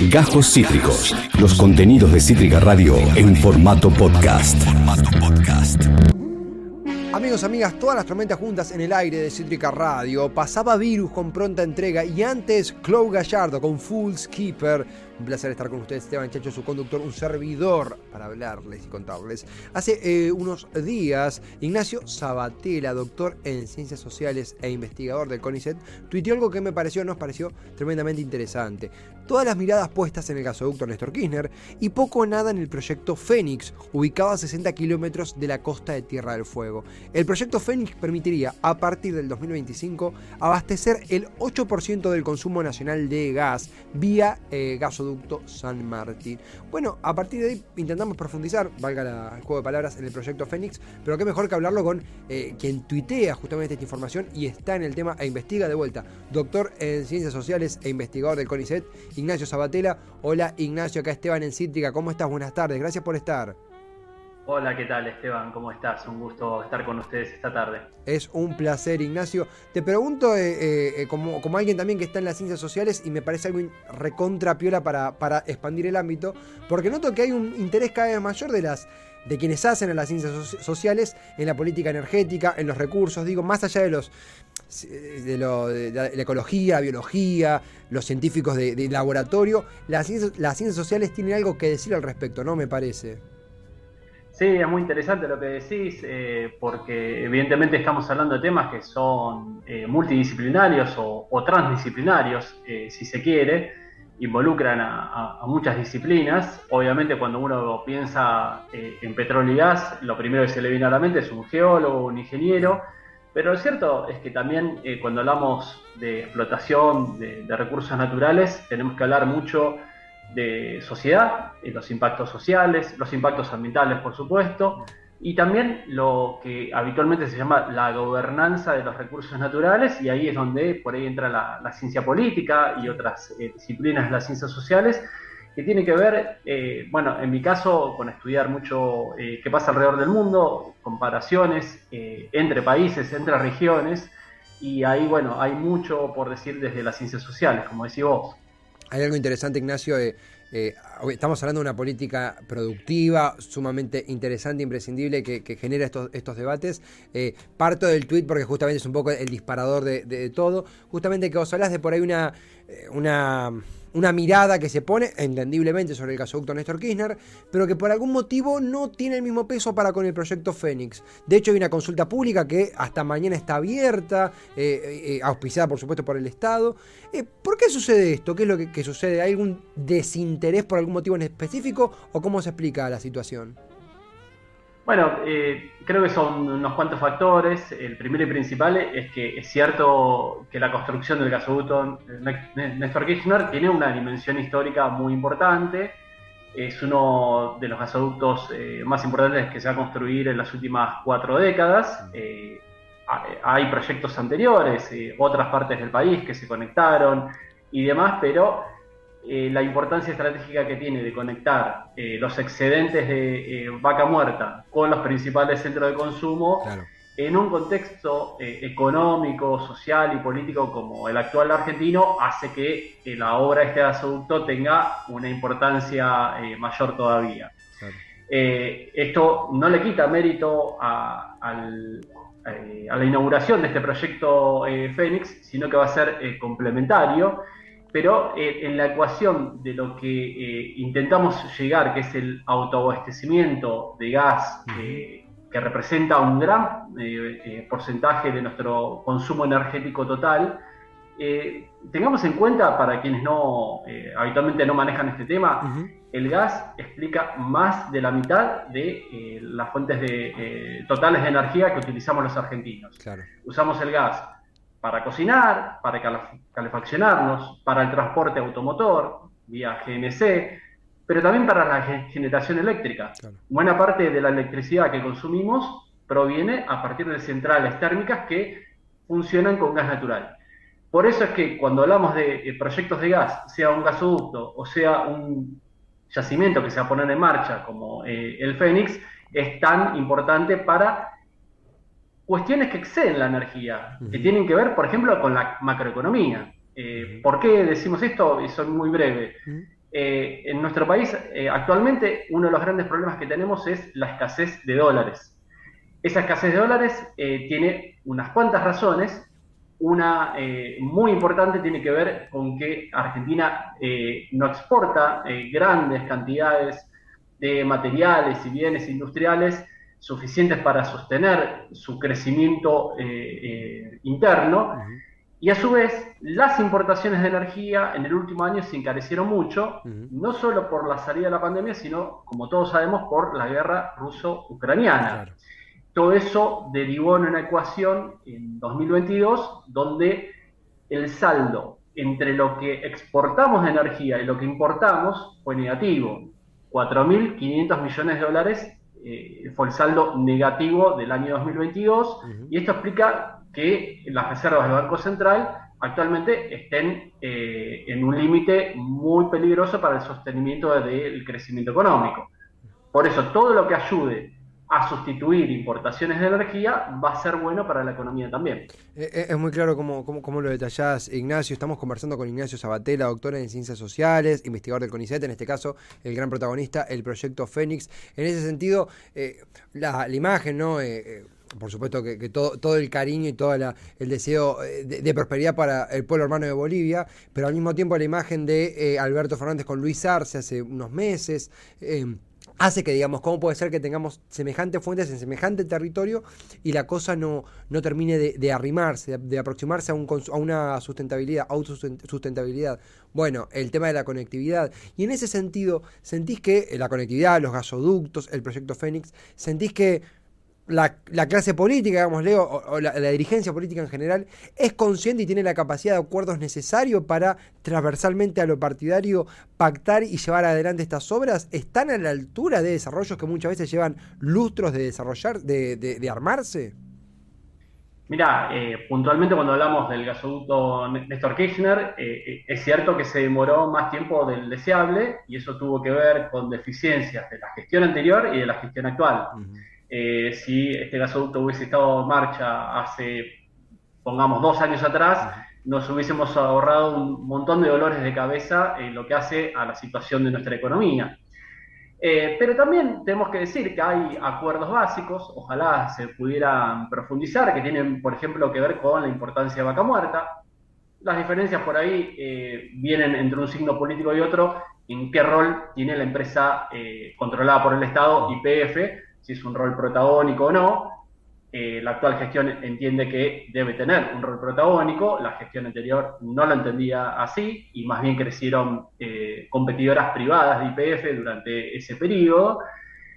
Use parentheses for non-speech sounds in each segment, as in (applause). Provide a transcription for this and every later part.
Gajos Cítricos. Los contenidos de Cítrica Radio en formato podcast. Amigos, amigas, todas las tormentas juntas en el aire de Cítrica Radio. Pasaba Virus con pronta entrega y antes Chloe Gallardo con Full Keeper un placer estar con ustedes, Esteban Chacho, su conductor, un servidor para hablarles y contarles. Hace eh, unos días, Ignacio Sabatella, doctor en ciencias sociales e investigador del CONICET, tuiteó algo que me pareció, nos pareció tremendamente interesante. Todas las miradas puestas en el gasoducto Néstor Kirchner y poco o nada en el proyecto Fénix, ubicado a 60 kilómetros de la costa de Tierra del Fuego. El proyecto Fénix permitiría, a partir del 2025, abastecer el 8% del consumo nacional de gas vía eh, gasoducto San Martín. Bueno, a partir de ahí intentamos profundizar, valga el juego de palabras, en el proyecto Fénix, pero qué mejor que hablarlo con eh, quien tuitea justamente esta información y está en el tema e investiga de vuelta. Doctor en Ciencias Sociales e investigador del CONICET, Ignacio Sabatella. Hola Ignacio, acá Esteban en Cítrica, ¿cómo estás? Buenas tardes, gracias por estar. Hola, ¿qué tal Esteban? ¿Cómo estás? Un gusto estar con ustedes esta tarde. Es un placer, Ignacio. Te pregunto, eh, eh, eh, como, como, alguien también que está en las ciencias sociales, y me parece algo recontra piola para, para expandir el ámbito, porque noto que hay un interés cada vez mayor de las de quienes hacen en las ciencias sociales, en la política energética, en los recursos, digo, más allá de los de, la ecología, biología, los científicos de, laboratorio, las las ciencias sociales tienen algo que decir al respecto, ¿no? Me parece. Sí, es muy interesante lo que decís, eh, porque evidentemente estamos hablando de temas que son eh, multidisciplinarios o, transdisciplinarios, eh, si se quiere, involucran a, muchas disciplinas. Obviamente cuando uno piensa en petróleo y gas, lo primero que se le viene a la mente es un geólogo, un ingeniero, pero lo cierto es que también cuando hablamos de explotación de recursos naturales, tenemos que hablar mucho de sociedad, los impactos sociales, los impactos ambientales, por supuesto, y también lo que habitualmente se llama la gobernanza de los recursos naturales, y ahí es donde por ahí entra la, ciencia política y otras eh, disciplinas de las ciencias sociales, que tiene que ver, eh, bueno, en mi caso, con estudiar mucho eh, qué pasa alrededor del mundo, comparaciones entre países, entre regiones, y ahí, bueno, hay mucho por decir desde las ciencias sociales, como decís vos. Hay algo interesante, Ignacio. Eh, eh, estamos hablando de una política productiva, sumamente interesante, imprescindible, que, genera estos, estos debates. Eh, parto del tuit porque justamente es un poco el disparador de, todo. Justamente que vos hablas de por ahí una, una una mirada que se pone, entendiblemente, sobre el gasoducto Néstor Kirchner, pero que por algún motivo no tiene el mismo peso para con el proyecto Fénix. De hecho, hay una consulta pública que hasta mañana está abierta, eh, eh, auspiciada por supuesto por el Estado. Eh, ¿Por qué sucede esto? ¿Qué es lo que, sucede? ¿Hay algún desinterés por algún motivo en específico o cómo se explica la situación? Bueno, eh, creo que son unos cuantos factores. El primero y principal es que es cierto que la construcción del gasoducto Néstor Kirchner tiene una dimensión histórica muy importante. Es uno de los gasoductos eh, más importantes que se va a construir en las últimas cuatro décadas. Eh, hay proyectos anteriores, otras partes del país que se conectaron y demás, pero eh, la importancia estratégica que tiene de conectar eh, los excedentes de eh, vaca muerta con los principales centros de consumo en un contexto económico, social y político como el actual argentino hace que la obra de este gasoducto tenga una importancia mayor todavía. esto no le quita mérito a, a la inauguración de este proyecto Fénix, sino que va a ser complementario pero eh, en la ecuación de lo que eh, intentamos llegar, que es el autoabastecimiento de gas, eh, que representa un gran porcentaje de nuestro consumo energético total, tengamos en cuenta, para quienes no habitualmente no manejan este tema, el gas explica más de la mitad de las fuentes de, totales de energía que utilizamos los argentinos. Usamos el gas para cocinar, para calefaccionarnos, para el transporte automotor, vía GNC, pero también para la generación eléctrica. Buena parte de la electricidad que consumimos proviene a partir de centrales térmicas que funcionan con gas natural. Por eso es que cuando hablamos de proyectos de gas, sea un gasoducto o sea un yacimiento que se va a poner en marcha como eh, el Fénix, es tan importante para cuestiones que exceden la energía, que tienen que ver, por ejemplo, con la macroeconomía. Eh, ¿Por qué decimos esto? Y soy muy breve. en nuestro país actualmente uno de los grandes problemas que tenemos es la escasez de dólares. Esa escasez de dólares tiene unas cuantas razones. Una muy importante tiene que ver con que Argentina no exporta grandes cantidades de materiales y bienes industriales suficientes para sostener su crecimiento eh, eh, interno. Y a su vez, las importaciones de energía en el último año se encarecieron mucho, no solo por la salida de la pandemia, sino, como todos sabemos, por la guerra ruso-ucraniana. Todo eso derivó en una ecuación en 2022 donde el saldo entre lo que exportamos de energía y lo que importamos fue negativo. 4.500 millones de dólares eh, fue el saldo negativo del año 2022 y esto explica que las reservas del Banco Central actualmente estén eh, en un límite muy peligroso para el sostenimiento del crecimiento económico. Por eso, todo lo que ayude a sustituir importaciones de energía va a ser bueno para la economía también. Eh, eh, es muy claro cómo, cómo, lo detallás, Ignacio. Estamos conversando con Ignacio Sabatella, doctor en Ciencias Sociales, investigador del CONICET, en este caso el gran protagonista, el proyecto Fénix. En ese sentido, eh, la, imagen, ¿no? por supuesto que, todo, todo, el cariño y todo el deseo de, prosperidad para el pueblo hermano de Bolivia, pero al mismo tiempo la imagen de Alberto Fernández con Luis Arce hace unos meses hace que digamos, ¿cómo puede ser que tengamos semejantes fuentes en semejante territorio y la cosa no, no termine de, arrimarse, de, aproximarse a, un, a una sustentabilidad, autosustentabilidad? Bueno, el tema de la conectividad. Y en ese sentido, ¿sentís que la conectividad, los gasoductos, el proyecto Fénix, sentís que la, clase política, digamos, Leo, o, la, dirigencia política en general, es consciente y tiene la capacidad de acuerdos necesarios para transversalmente a lo partidario pactar y llevar adelante estas obras? ¿Están a la altura de desarrollos que muchas veces llevan lustros de desarrollar, de, armarse? Mira, eh, puntualmente cuando hablamos del gasoducto Néstor Kirchner, eh, eh, es cierto que se demoró más tiempo del deseable y eso tuvo que ver con deficiencias de la gestión anterior y de la gestión actual. Eh, si este gasoducto hubiese estado en marcha hace, pongamos, dos años atrás, nos hubiésemos ahorrado un montón de dolores de cabeza en lo que hace a la situación de nuestra economía. Eh, pero también tenemos que decir que hay acuerdos básicos, ojalá se pudieran profundizar, que tienen, por ejemplo, que ver con la importancia de vaca muerta. Las diferencias por ahí eh, vienen entre un signo político y otro, en qué rol tiene la empresa controlada por el Estado, YPF, si es un rol protagónico o no. Eh, la actual gestión entiende que debe tener un rol protagónico, la gestión anterior no lo entendía así y más bien crecieron eh, competidoras privadas de IPF durante ese periodo,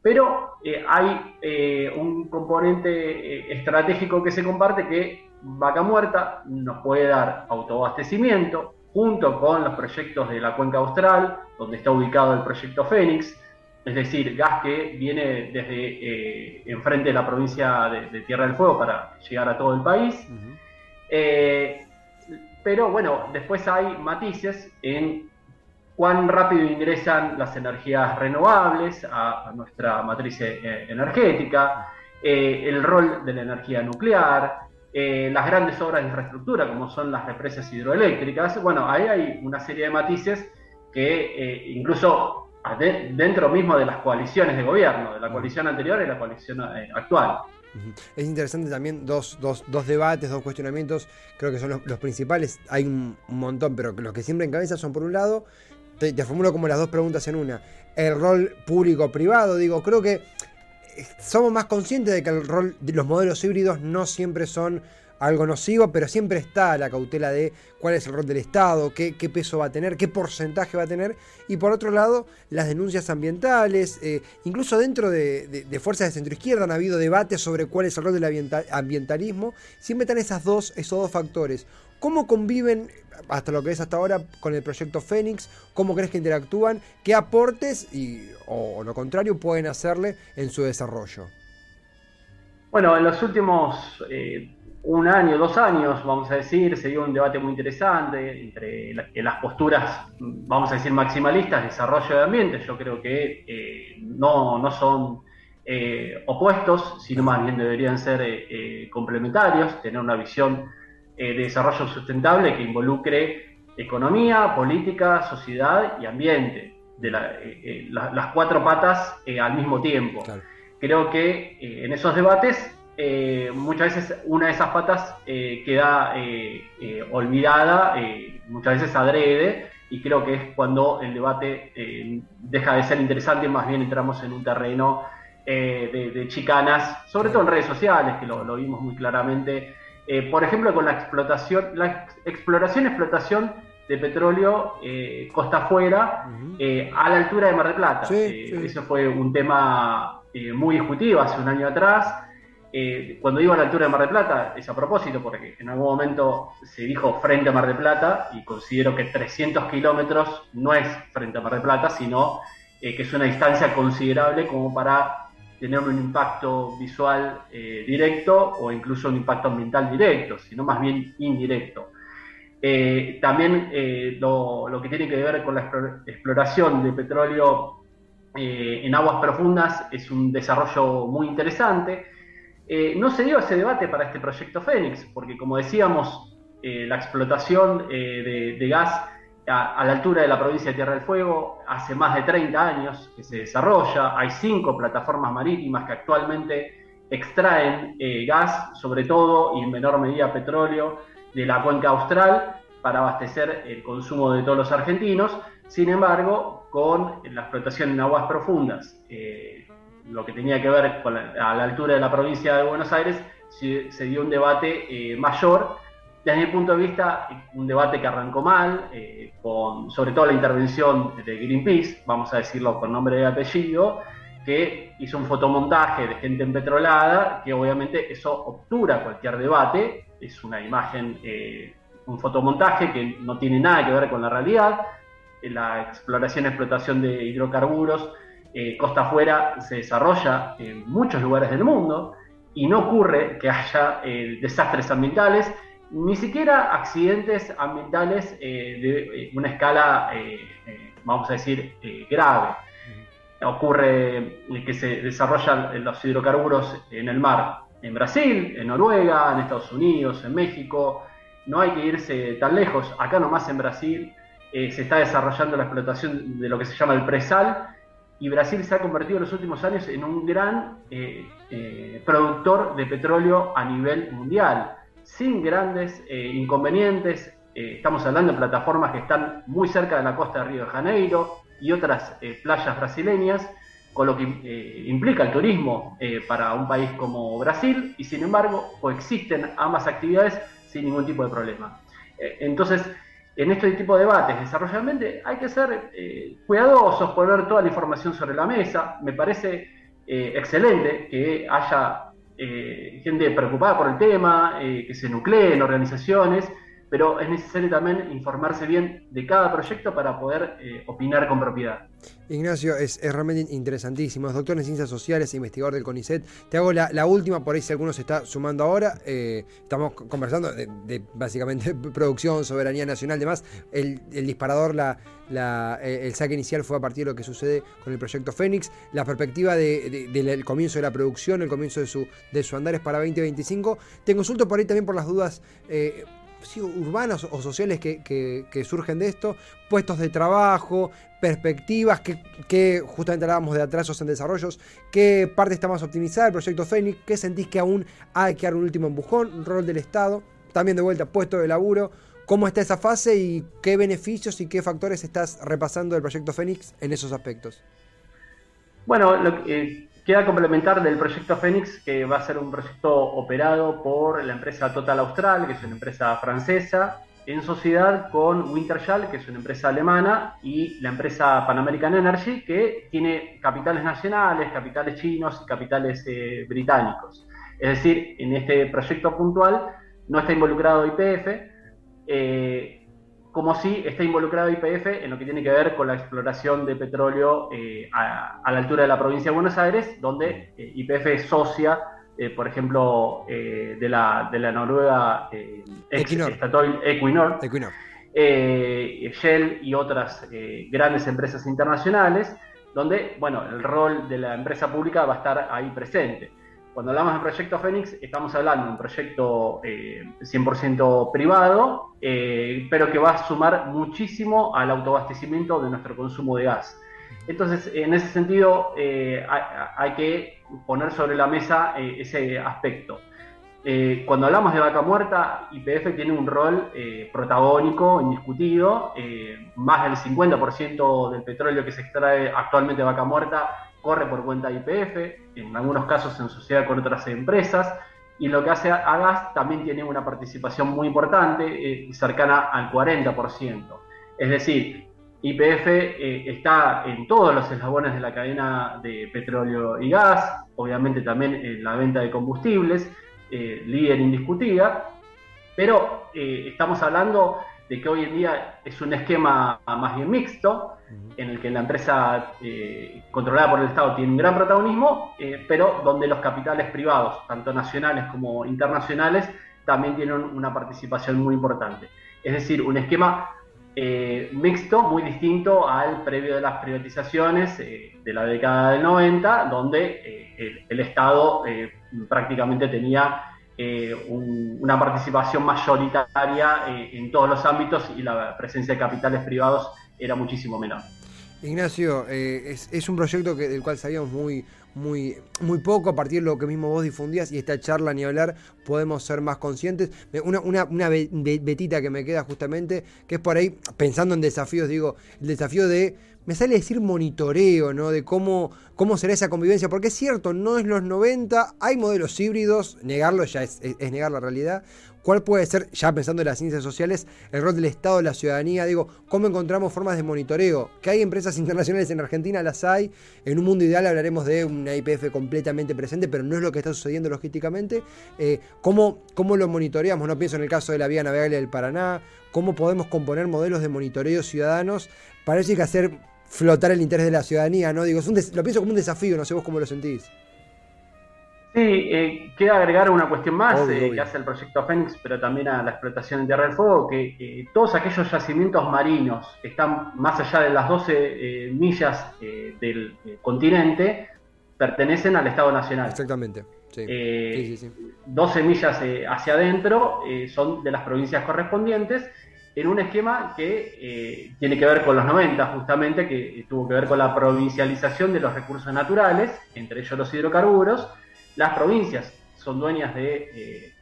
pero eh, hay un componente estratégico que se comparte que Vaca Muerta nos puede dar autoabastecimiento junto con los proyectos de la cuenca austral, donde está ubicado el proyecto Fénix, es decir, gas que viene desde eh, enfrente de la provincia de, Tierra del Fuego para llegar a todo el país. Eh, pero bueno, después hay matices en cuán rápido ingresan las energías renovables a, nuestra matriz eh, energética, el rol de la energía nuclear, las grandes obras de infraestructura como son las represas hidroeléctricas. Bueno, ahí hay una serie de matices que incluso dentro mismo de las coaliciones de gobierno, de la coalición anterior y la coalición eh, actual. Es interesante también dos, dos, dos, debates, dos cuestionamientos, creo que son los, principales, hay un, montón, pero los que siempre en cabeza son por un lado, te, te, formulo como las dos preguntas en una, el rol público-privado, digo, creo que eh, somos más conscientes de que el rol de los modelos híbridos no siempre son algo nocivo, pero siempre está la cautela de cuál es el rol del Estado, qué, peso va a tener, qué porcentaje va a tener, y por otro lado, las denuncias ambientales, eh, incluso dentro de, fuerzas de centro izquierda han habido debates sobre cuál es el rol del ambientalismo, siempre están esas dos, esos dos factores. ¿Cómo conviven, hasta lo que es hasta ahora, con el proyecto Fénix? ¿Cómo crees que interactúan? ¿Qué aportes o, lo contrario pueden hacerle en su desarrollo? Bueno, en los últimos eh, un año, dos años, vamos a decir, se dio un debate muy interesante entre las posturas, vamos a decir, maximalistas, desarrollo de ambiente. Yo creo que eh, no, no, son eh, opuestos, sino más bien deberían ser eh, complementarios, tener una visión de desarrollo sustentable que involucre economía, política, sociedad y ambiente, de las cuatro patas al mismo tiempo. Creo que en esos debates muchas veces una de esas patas queda olvidada, muchas veces adrede, y creo que es cuando el debate eh, deja de ser interesante, más bien entramos en un terreno eh, de, chicanas, sobre todo en redes sociales, que lo, vimos muy claramente. Eh, por ejemplo, con la explotación, la exploración explotación de petróleo costa afuera a la altura de Mar del Plata. Eso fue un tema muy discutido hace un año atrás. Eh, cuando digo a la altura de Mar del Plata, es a propósito, porque en algún momento se dijo frente a Mar del Plata, y considero que 300 kilómetros no es frente a Mar del Plata, sino eh, que es una distancia considerable como para tener un impacto visual eh, directo o incluso un impacto ambiental directo, sino más bien indirecto. también lo, lo, que tiene que ver con la exploración de petróleo en aguas profundas es un desarrollo muy interesante eh, no se dio ese debate para este proyecto Fénix, porque como decíamos, eh, la explotación eh, de, gas a, la altura de la provincia de Tierra del Fuego hace más de 30 años que se desarrolla. Hay cinco plataformas marítimas que actualmente extraen gas, sobre todo y en menor medida petróleo, de la cuenca austral para abastecer el consumo de todos los argentinos. Sin embargo, con la explotación en aguas profundas, lo que tenía que ver con a la altura de la provincia de Buenos Aires, se, dio un debate eh, mayor. Desde mi punto de vista, un debate que arrancó mal, eh, con sobre todo la intervención de Greenpeace, vamos a decirlo con nombre y apellido, que hizo un fotomontaje de gente empetrolada, que obviamente eso obtura cualquier debate, es una imagen, eh, un fotomontaje que no tiene nada que ver con la realidad, la exploración y explotación de hidrocarburos eh, costa afuera se desarrolla en muchos lugares del mundo y no ocurre que haya eh, desastres ambientales, ni siquiera accidentes ambientales eh, de una escala, vamos a decir, grave. Ocurre que se desarrollan los hidrocarburos en el mar, en Brasil, en Noruega, en Estados Unidos, en México. No hay que irse tan lejos. Acá nomás en Brasil se está desarrollando la explotación de lo que se llama el presal, y Brasil se ha convertido en los últimos años en un gran eh, eh, productor de petróleo a nivel mundial, sin grandes eh, inconvenientes. estamos hablando de plataformas que están muy cerca de la costa de Río de Janeiro y otras playas brasileñas, con lo que implica el turismo para un país como Brasil, y sin embargo coexisten ambas actividades sin ningún tipo de problema. entonces, en este tipo de debates desarrolladamente hay que ser eh, cuidadosos, poner toda la información sobre la mesa. Me parece eh, excelente que haya eh, gente preocupada por el tema, que se nucleen organizaciones, pero es necesario también informarse bien de cada proyecto para poder eh, opinar con propiedad. Ignacio, es, realmente interesantísimo. Es doctor en ciencias sociales e investigador del CONICET. Te hago la, última, por ahí si alguno se está sumando ahora. Eh, estamos conversando de, básicamente (laughs) producción, soberanía nacional, demás. El, disparador, la, eh, el saque inicial fue a partir de lo que sucede con el proyecto Fénix. La perspectiva del comienzo de la producción, el comienzo de su, de su andar es para 2025. Te consulto por ahí también por las dudas urbanas o sociales que, surgen de esto, puestos de trabajo, perspectivas, que, justamente hablábamos de atrasos en desarrollos, qué parte está más optimizada el proyecto Fénix, qué sentís que aún hay que dar un último empujón, rol del Estado, también de vuelta puesto de laburo, cómo está esa fase y qué beneficios y qué factores estás repasando del proyecto Fénix en esos aspectos. Bueno, lo que, Queda complementar del proyecto Fénix, que va a ser un proyecto operado por la empresa Total Austral, que es una empresa francesa, en sociedad con Wintershall, que es una empresa alemana, y la empresa Pan American Energy, que tiene capitales nacionales, capitales chinos y capitales eh, británicos. Es decir, en este proyecto puntual no está involucrado IPF, eh, como si está involucrado IPF en lo que tiene que ver con la exploración de petróleo eh, a, la altura de la provincia de Buenos Aires, donde eh, IPF es socia, eh, por ejemplo, de, la, de la Noruega ex Equinor. Equinor, Equinor. Shell y otras grandes empresas internacionales, donde bueno, el rol de la empresa pública va a estar ahí presente. Cuando hablamos de Proyecto Fénix, estamos hablando de un proyecto 100% eh, privado, eh, pero que va a sumar muchísimo al autoabastecimiento de nuestro consumo de gas. Entonces, en ese sentido, eh, hay, que poner sobre la mesa ese aspecto. cuando hablamos de vaca muerta, IPF tiene un rol protagónico, indiscutido. más del 50% del petróleo que se extrae actualmente de vaca muerta corre por cuenta de IPF, en algunos casos en sociedad con otras empresas, y lo que hace a gas también tiene una participación muy importante, eh, cercana al 40%. Es decir, IPF eh, está en todos los eslabones de la cadena de petróleo y gas, obviamente también en la venta de combustibles, eh, líder indiscutida, pero estamos hablando de que hoy en día es un esquema más bien mixto, en el que la empresa eh, controlada por el Estado tiene un gran protagonismo, eh, pero donde los capitales privados, tanto nacionales como internacionales, también tienen una participación muy importante. Es decir, un esquema eh, mixto, muy distinto al previo de las privatizaciones de la década del 90, donde el, el, Estado prácticamente tenía eh, una participación mayoritaria eh, en todos los ámbitos y la presencia de capitales privados era muchísimo menor. Ignacio, eh, es, un proyecto que, del cual sabíamos muy, muy, muy poco a partir de lo que mismo vos difundías y esta charla ni hablar podemos ser más conscientes. Una, una, una betita que me queda justamente, que es por ahí, pensando en desafíos, digo, el desafío de me sale decir monitoreo, ¿no? De cómo, cómo será esa convivencia, porque es cierto, no es los 90, hay modelos híbridos, negarlo ya es, negar la realidad. ¿Cuál puede ser, ya pensando en las ciencias sociales, el rol del Estado, la ciudadanía? Digo, ¿cómo encontramos formas de monitoreo? Que hay empresas (laughs) internacionales en Argentina, las hay. En un mundo ideal hablaremos de una IPF completamente presente, pero no es lo que está sucediendo logísticamente. Eh, ¿cómo, ¿Cómo lo monitoreamos? No pienso en el caso de la vía navegable del Paraná. ¿Cómo podemos componer modelos de monitoreo ciudadanos? Parece que hacer flotar el interés de la ciudadanía, ¿no? Digo, es un lo pienso como un desafío, no sé vos cómo lo sentís. Sí, eh, queda agregar una cuestión más eh, que hace el proyecto Fénix, pero también a la explotación en Tierra del Fuego, que todos aquellos yacimientos marinos que están más allá de las 12 eh, millas del continente pertenecen al Estado Nacional. Exactamente. Sí. Sí, sí, 12 millas hacia adentro son de las provincias correspondientes en un esquema que eh, tiene que ver con los 90 justamente, que tuvo que ver con la provincialización de los recursos naturales, entre ellos los hidrocarburos. Las provincias son dueñas de eh,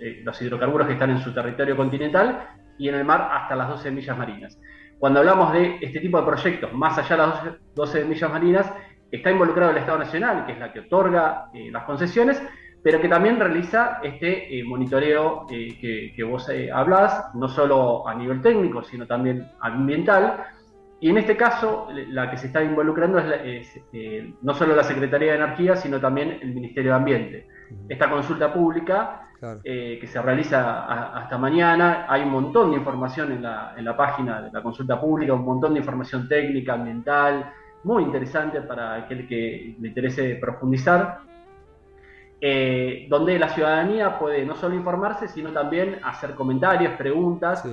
eh, los hidrocarburos que están en su territorio continental y en el mar hasta las 12 millas marinas. Cuando hablamos de este tipo de proyectos, más allá de las 12 millas marinas, está involucrado el Estado Nacional, que es la que otorga las concesiones, pero que también realiza este eh, monitoreo eh, que, vos eh, hablás, no solo a nivel técnico, sino también ambiental. Y en este caso, la que se está involucrando es, no solo la Secretaría de Energía, sino también el Ministerio de Ambiente. Esta consulta pública que se realiza hasta mañana, hay un montón de información en la, en la página de la consulta pública, un montón de información técnica, ambiental, muy interesante para aquel que le interese profundizar. Eh, donde la ciudadanía puede no solo informarse, sino también hacer comentarios, preguntas.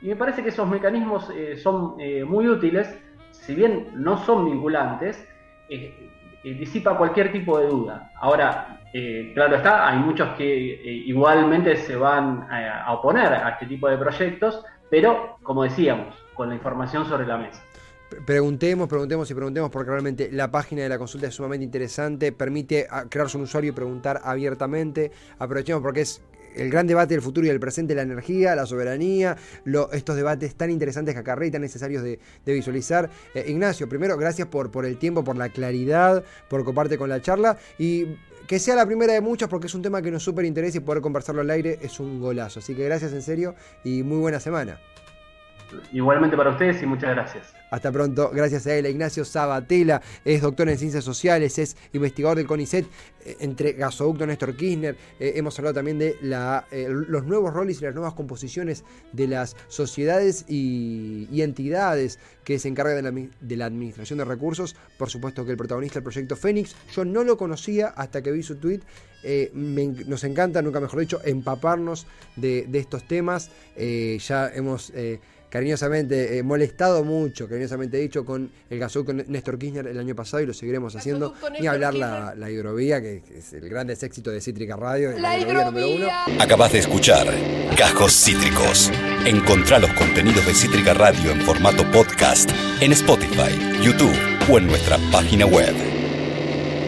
Y me parece que esos mecanismos eh, son eh, muy útiles, si bien no son vinculantes, disipa cualquier tipo de duda. Ahora, claro está, hay muchos que igualmente se van a oponer a este tipo de proyectos, pero como decíamos, con la información sobre la mesa. Preguntemos, preguntemos y preguntemos porque realmente la página de la consulta es sumamente interesante, permite crearse un usuario y preguntar abiertamente. Aprovechemos porque es el gran debate del futuro y del presente, la energía, la soberanía, estos debates tan interesantes que acarrea y tan necesarios de, visualizar. Eh, Ignacio, primero, gracias por, por el tiempo, por la claridad, por comparte con la charla y que sea la primera de muchas porque es un tema que nos súper interesa y poder conversarlo al aire es un golazo. Así que gracias en serio y muy buena semana. Igualmente para ustedes y muchas gracias. Hasta pronto, gracias a él. Ignacio Sabatella es doctor en ciencias sociales, es investigador del CONICET, eh, entre gasoducto Néstor Kirchner. Eh, hemos hablado también de eh, los nuevos roles y las nuevas composiciones de las sociedades y, entidades que se encargan de la, administración de recursos. Por supuesto que el protagonista del proyecto Fénix, yo no lo conocía hasta que vi su tweet. nos encanta, nunca mejor dicho, empaparnos de, estos temas. ya hemos cariñosamente, eh, molestado mucho, cariñosamente dicho, con el gasoducto Néstor Kirchner el año pasado y lo seguiremos haciendo. Ni hablar la, la, hidrovía, que, es el gran éxito de Cítrica Radio. La, la hidrovía, número uno. Acabas de escuchar Cajos Cítricos. Encontrá los contenidos de Cítrica Radio en formato podcast en Spotify, YouTube o en nuestra página web.